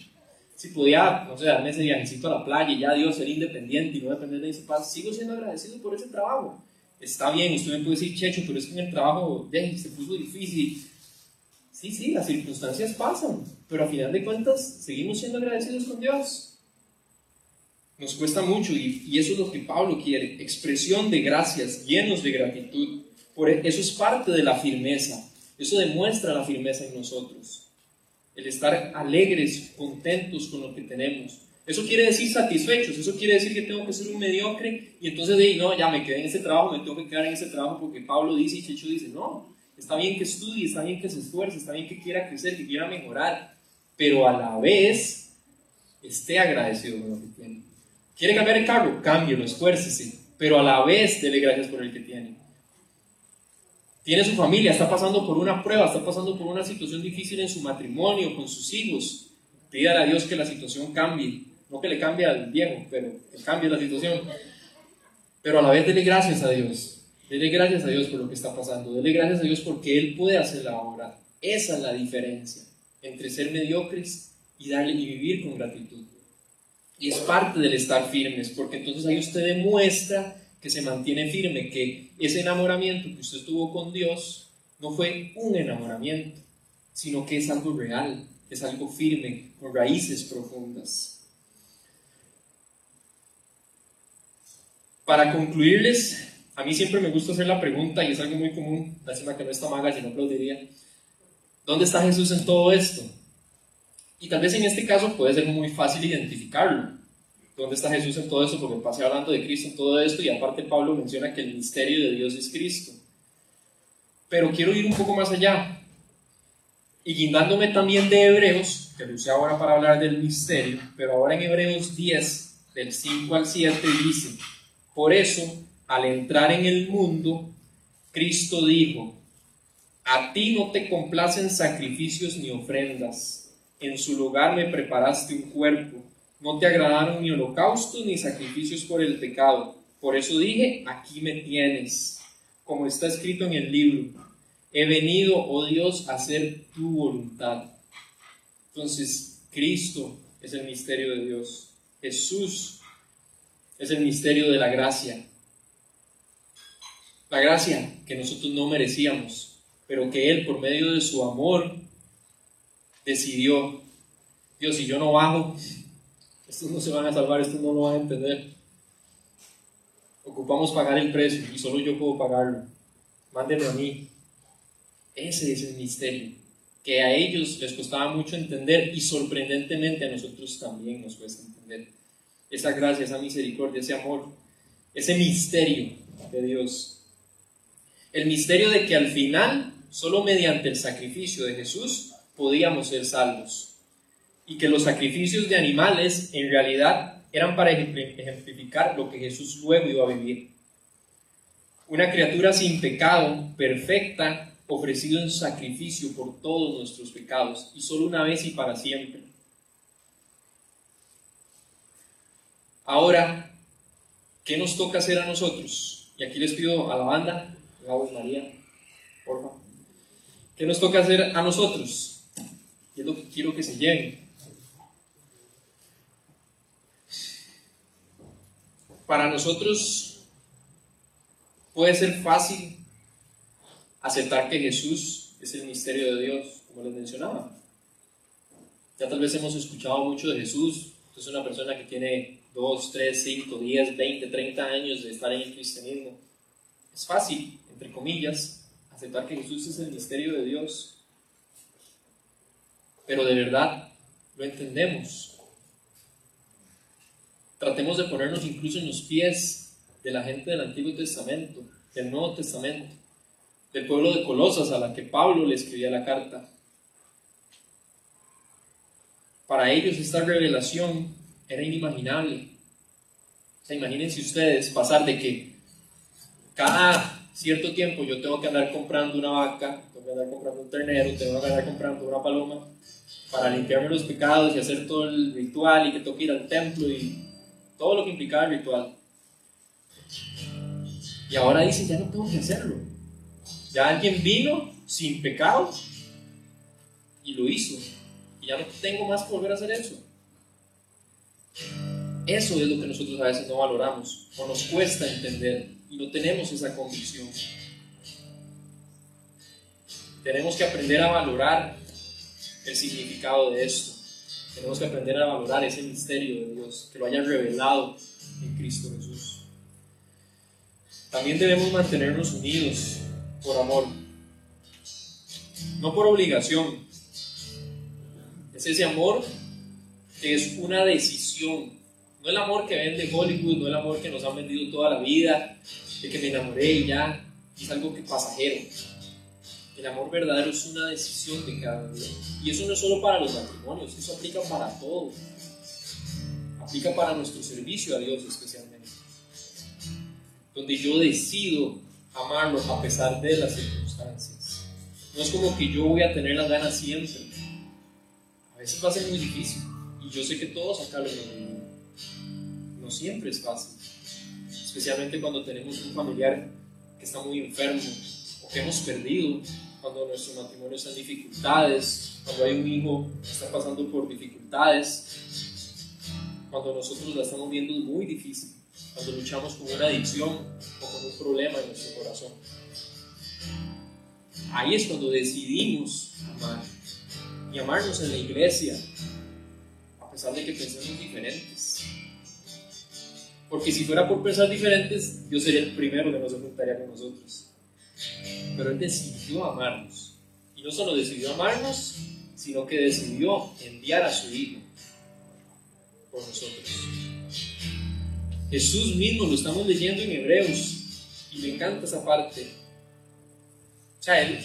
si podía, no sé, darme ese viajecito a la playa y ya Dios ser independiente y no depender de ese paso. Sigo siendo agradecido por ese trabajo. Está bien, usted me puede decir, Checho, pero es que en el trabajo se puso difícil. Sí, sí, las circunstancias pasan, pero a final de cuentas seguimos siendo agradecidos con Dios. Nos cuesta mucho y, eso es lo que Pablo quiere, expresión de gracias, llenos de gratitud. Por e, eso es parte de la firmeza, eso demuestra la firmeza en nosotros. el estar alegres, contentos con lo que tenemos. Eso quiere decir satisfechos, eso quiere decir que tengo que ser un mediocre y entonces de no, ya me quedé en ese trabajo, me tengo que quedar en ese trabajo porque Pablo dice y Checho dice, no, está bien que estudie, está bien que se esfuerce, está bien que quiera crecer, que quiera mejorar, pero a la vez esté agradecido con lo que tiene. ¿Quiere cambiar el carro? Cámbielo, esfuércese, pero a la vez dele gracias por el que tiene. Tiene su familia, está pasando por una prueba, está pasando por una situación difícil en su matrimonio, con sus hijos. Pídale a Dios que la situación cambie. No que le cambie al viejo, pero que cambie la situación. Pero a la vez dele gracias a Dios. Dele gracias a Dios por lo que está pasando. Dele gracias a Dios porque Él puede hacer la obra. Esa es la diferencia entre ser mediocres y, darle, y vivir con gratitud. Y es parte del estar firmes, porque entonces ahí usted demuestra que se mantiene firme, que ese enamoramiento que usted tuvo con Dios no fue un enamoramiento, sino que es algo real, es algo firme, con raíces profundas. Para concluirles, a mí siempre me gusta hacer la pregunta, y es algo muy común, lástima que no está maga, si no aplaudiría, ¿dónde está Jesús en todo esto? Y tal vez en este caso puede ser muy fácil identificarlo. ¿Dónde está Jesús en todo esto? Porque pasé hablando de Cristo en todo esto y aparte Pablo menciona que el misterio de Dios es Cristo. Pero quiero ir un poco más allá. Y guindándome también de Hebreos, que lo usé ahora para hablar del misterio, pero ahora en Hebreos 10, del 5 al 7, dice, por eso, al entrar en el mundo, Cristo dijo, a ti no te complacen sacrificios ni ofrendas, en su lugar me preparaste un cuerpo no te agradaron ni holocaustos ni sacrificios por el pecado. Por eso dije, aquí me tienes, como está escrito en el libro. He venido, oh Dios, a hacer tu voluntad. Entonces, Cristo es el misterio de Dios. Jesús es el misterio de la gracia. La gracia que nosotros no merecíamos, pero que Él, por medio de su amor, decidió, Dios, si yo no bajo, estos no se van a salvar, estos no lo van a entender. Ocupamos pagar el precio y solo yo puedo pagarlo. Mándenme a mí. Ese es el misterio que a ellos les costaba mucho entender y sorprendentemente a nosotros también nos cuesta entender. Esa gracia, esa misericordia, ese amor, ese misterio de Dios. El misterio de que al final, solo mediante el sacrificio de Jesús, podíamos ser salvos y que los sacrificios de animales en realidad eran para ejemplificar lo que Jesús luego iba a vivir. Una criatura sin pecado, perfecta, ofrecido en sacrificio por todos nuestros pecados, y solo una vez y para siempre. Ahora, ¿qué nos toca hacer a nosotros? Y aquí les pido a la banda, Gabo María, por favor. ¿Qué nos toca hacer a nosotros? Y es lo que quiero que se lleven. para nosotros puede ser fácil aceptar que Jesús es el misterio de Dios, como les mencionaba. Ya tal vez hemos escuchado mucho de Jesús. Es una persona que tiene 2, 3, 5, 10, 20, 30 años de estar en el cristianismo. Es fácil, entre comillas, aceptar que Jesús es el misterio de Dios. Pero de verdad lo entendemos. Tratemos de ponernos incluso en los pies de la gente del Antiguo Testamento, del Nuevo Testamento, del pueblo de Colosas a la que Pablo le escribía la carta. Para ellos esta revelación era inimaginable. O sea, imagínense ustedes pasar de que cada cierto tiempo yo tengo que andar comprando una vaca, tengo que andar comprando un ternero, tengo que andar comprando una paloma para limpiarme los pecados y hacer todo el ritual y que tengo ir al templo y todo lo que implicaba el ritual. Y ahora dice, ya no tengo que hacerlo. Ya alguien vino sin pecado y lo hizo. Y ya no tengo más que volver a hacer eso. Eso es lo que nosotros a veces no valoramos o nos cuesta entender y no tenemos esa convicción. Tenemos que aprender a valorar el significado de esto. Tenemos que aprender a valorar ese misterio de Dios, que lo haya revelado en Cristo Jesús. También debemos mantenernos unidos por amor, no por obligación. Es ese amor es una decisión. No el amor que vende Hollywood, no el amor que nos han vendido toda la vida, de que me enamoré y ya, es algo que pasajero. El amor verdadero es una decisión de cada día. Y eso no es solo para los matrimonios, eso aplica para todo. Aplica para nuestro servicio a Dios especialmente. Donde yo decido amarlo a pesar de las circunstancias. No es como que yo voy a tener las ganas siempre. A veces va a ser muy difícil. Y yo sé que todos acá lo mismo. No siempre es fácil. Especialmente cuando tenemos un familiar que está muy enfermo o que hemos perdido, cuando nuestro matrimonio está en dificultades, cuando hay un hijo que está pasando por dificultades, cuando nosotros la estamos viendo muy difícil, cuando luchamos con una adicción o con un problema en nuestro corazón. Ahí es cuando decidimos amar y amarnos en la iglesia, pesar de que pensemos diferentes. Porque si fuera por pensar diferentes, yo sería el primero que no se juntaría con nosotros. Pero Él decidió amarnos. Y no solo decidió amarnos, sino que decidió enviar a su Hijo por nosotros. Jesús mismo lo estamos leyendo en Hebreos y me encanta esa parte. O sea, él,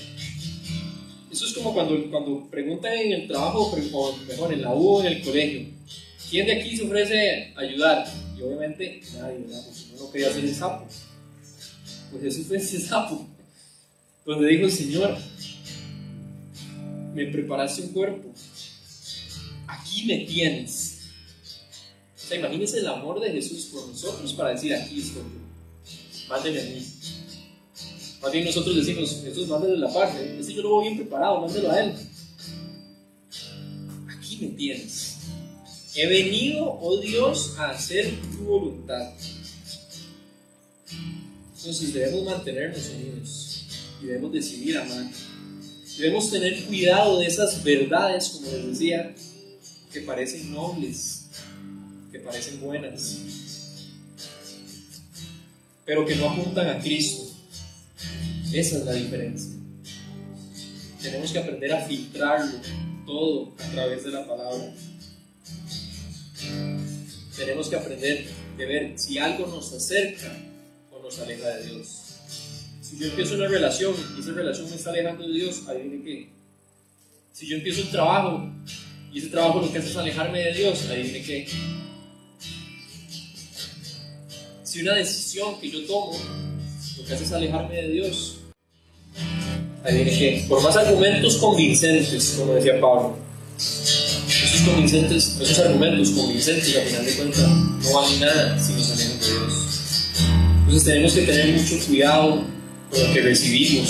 eso es como cuando, cuando preguntan en el trabajo, o mejor en la U o en el colegio, ¿quién de aquí se ofrece ayudar? Y obviamente nadie, ¿verdad? Porque uno no quería ser el sapo. Pues Jesús fue ese sapo, donde dijo Señor, me preparaste un cuerpo, aquí me tienes. O sea, imagínense el amor de Jesús por nosotros para decir, aquí estoy yo, mándeme a mí. Más bien nosotros decimos, Jesús, mándale la parte, ese yo lo voy bien preparado, mándelo a Él. Aquí me tienes. He venido, oh Dios, a hacer tu voluntad. Entonces debemos mantenernos unidos y debemos decidir amar. Debemos tener cuidado de esas verdades, como les decía, que parecen nobles, que parecen buenas, pero que no apuntan a Cristo. Esa es la diferencia. Tenemos que aprender a filtrarlo todo a través de la palabra tenemos que aprender de ver si algo nos acerca o nos aleja de Dios. Si yo empiezo una relación y esa relación me está alejando de Dios, adivine qué. Si yo empiezo un trabajo y ese trabajo lo que hace es alejarme de Dios, adivine qué. Si una decisión que yo tomo lo que hace es alejarme de Dios, Por más argumentos convincentes, como decía Pablo, esos convincentes, esos argumentos convincentes, al final de cuentas, no valen nada si nos alejan de Dios. Entonces tenemos que tener mucho cuidado con lo que recibimos,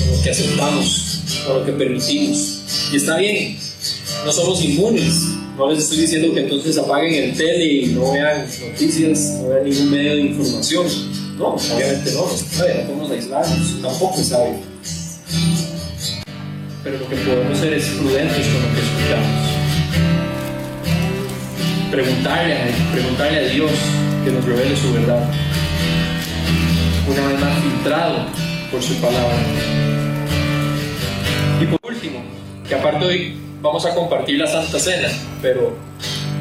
con lo que aceptamos, con lo que permitimos. Y está bien, no somos inmunes. No les estoy diciendo que entonces apaguen el tele y no vean noticias, no vean ningún medio de información. No, obviamente no, no podemos aislarnos, tampoco es sabio. Pero lo que podemos ser es prudentes con lo que escuchamos preguntarle a, preguntarle a Dios que nos revele su verdad. Una vez más filtrado por su palabra. Y por último, que aparte hoy vamos a compartir la Santa Cena, pero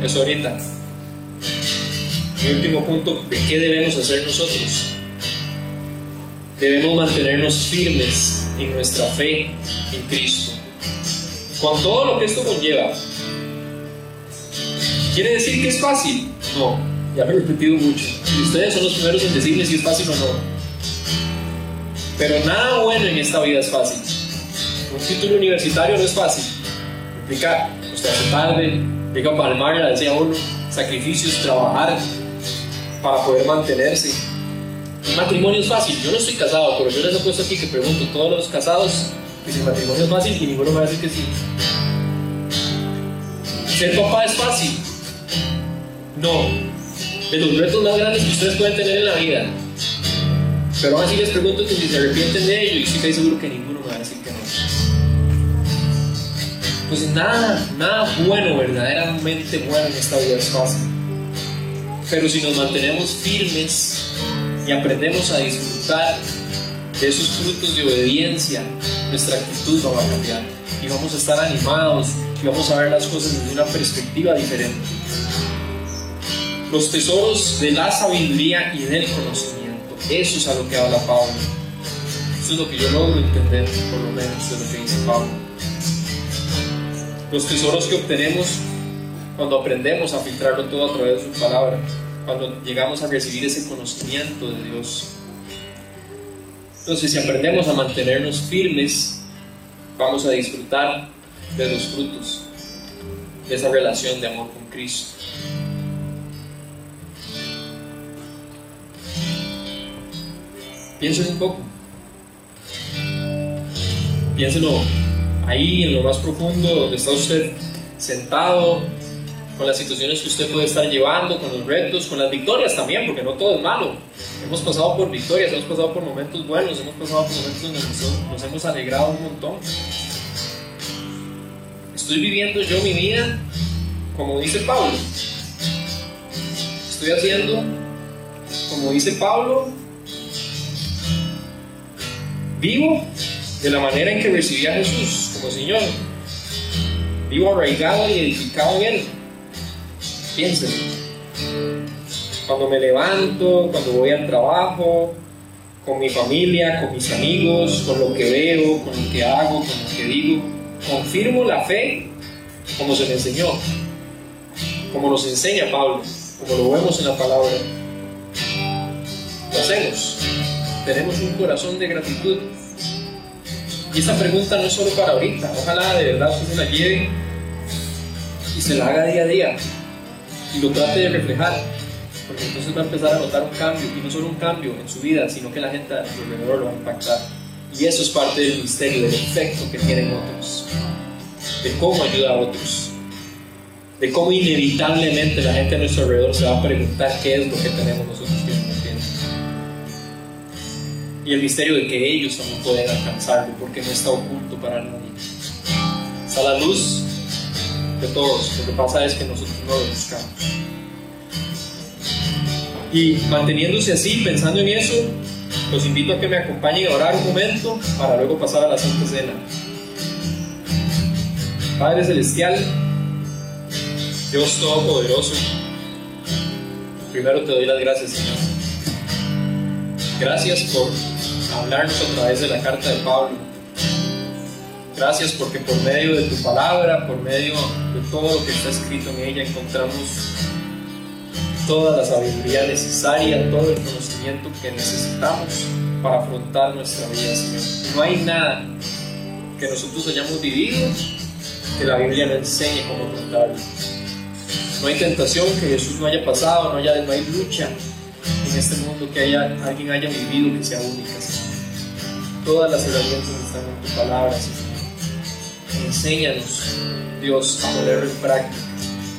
eso ahorita. Mi último punto, ¿de qué debemos hacer nosotros? Debemos mantenernos firmes en nuestra fe en Cristo. Con todo lo que esto conlleva, ¿Quiere decir que es fácil? No, ya me he repetido mucho. Y ustedes son los primeros en decirle si es fácil o no. Pero nada bueno en esta vida es fácil. Un título universitario no es fácil. Implica hace tarde, implica palmar, decía uno, sacrificios, trabajar para poder mantenerse. Matrimonio es fácil. Yo no estoy casado, pero yo les he puesto aquí que pregunto a todos los casados que el matrimonio es fácil y ninguno me va a decir que sí. Ser papá es fácil. No. De los retos más grandes que ustedes pueden tener en la vida. Pero aún así les pregunto que si se arrepienten de ello y estoy seguro que ninguno me va a decir que no. Pues nada, nada bueno, verdaderamente bueno en esta vida es fácil. Pero si nos mantenemos firmes y aprendemos a disfrutar de esos frutos de obediencia, nuestra actitud va a cambiar y vamos a estar animados y vamos a ver las cosas desde una perspectiva diferente. Los tesoros de la sabiduría y del conocimiento. Eso es a lo que habla Pablo. Eso es lo que yo logro entender, por lo menos, de lo que dice Pablo. Los tesoros que obtenemos cuando aprendemos a filtrarlo todo a través de su palabra, cuando llegamos a recibir ese conocimiento de Dios. Entonces, si aprendemos a mantenernos firmes, vamos a disfrutar de los frutos de esa relación de amor con Cristo. Piensen un poco. Piénselo ahí en lo más profundo donde está usted sentado, con las situaciones que usted puede estar llevando, con los retos, con las victorias también, porque no todo es malo. Hemos pasado por victorias, hemos pasado por momentos buenos, hemos pasado por momentos donde nos, hemos alegrado un montón. Estoy viviendo yo mi vida como dice Pablo. Estoy haciendo como dice Pablo. Vivo de la manera en que recibí a Jesús como Señor. Vivo arraigado y edificado en Él. Piensen. Cuando me levanto, cuando voy al trabajo, con mi familia, con mis amigos, con lo que veo, con lo que hago, con lo que digo, confirmo la fe como se me enseñó, como nos enseña Pablo, como lo vemos en la palabra. Lo hacemos. Tenemos un corazón de gratitud. Y esta pregunta no es solo para ahorita, ojalá de verdad usted la lleve y se la haga día a día y lo trate de reflejar, porque entonces va a empezar a notar un cambio, y no solo un cambio en su vida, sino que la gente a su alrededor lo va a impactar. Y eso es parte del misterio, del efecto que tienen otros, de cómo ayuda a otros, de cómo inevitablemente la gente a nuestro alrededor se va a preguntar qué es lo que tenemos nosotros que no tienen. Y el misterio de que ellos también pueden alcanzarlo, porque no está oculto para nadie. Está la luz de todos. Lo que pasa es que nosotros no lo buscamos. Y manteniéndose así, pensando en eso, los invito a que me acompañen a orar un momento para luego pasar a la Santa Cena. Padre Celestial, Dios Todopoderoso, primero te doy las gracias, Señor. Gracias por hablarnos a través de la carta de Pablo. Gracias porque por medio de tu palabra, por medio de todo lo que está escrito en ella, encontramos toda la sabiduría necesaria, todo el conocimiento que necesitamos para afrontar nuestra vida, Señor. No hay nada que nosotros hayamos vivido que la Biblia no enseñe cómo afrontarlo. No hay tentación que Jesús no haya pasado, no, haya, no hay lucha en este mundo que haya, alguien haya vivido que sea única, Señor. Todas las herramientas están en tu palabra, Señor. Enséñanos, Dios, a ponerlo en práctica,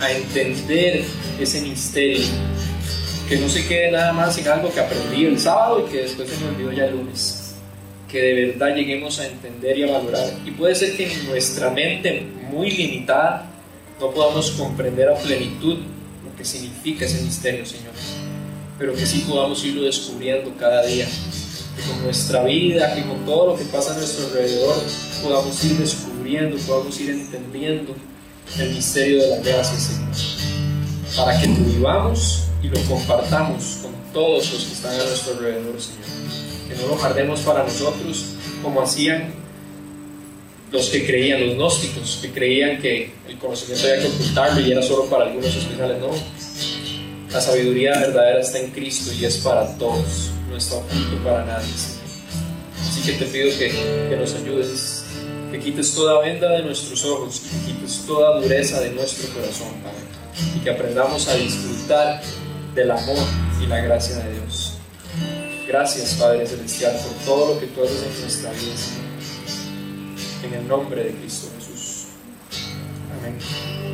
a entender ese misterio, que no se quede nada más en algo que aprendí el sábado y que después se me olvidó ya el lunes. Que de verdad lleguemos a entender y a valorar. Y puede ser que en nuestra mente muy limitada no podamos comprender a plenitud lo que significa ese misterio, Señor. Pero que sí podamos irlo descubriendo cada día. Que con nuestra vida, que con todo lo que pasa a nuestro alrededor, podamos ir descubriendo, podamos ir entendiendo el misterio de la gracia, Señor. Para que lo vivamos y lo compartamos con todos los que están a nuestro alrededor, Señor. Que no lo guardemos para nosotros como hacían los que creían, los gnósticos, que creían que el conocimiento había que ocultarlo y era solo para algunos especiales. No, la sabiduría verdadera está en Cristo y es para todos, no está oculto para nadie, Señor. Así que te pido que, que nos ayudes, que quites toda venda de nuestros ojos, que quites toda dureza de nuestro corazón, Padre, y que aprendamos a disfrutar del amor y la gracia de Dios. Gracias, Padre Celestial, por todo lo que tú haces en nuestra vida, Señor. En el nombre de Cristo Jesús. Amén.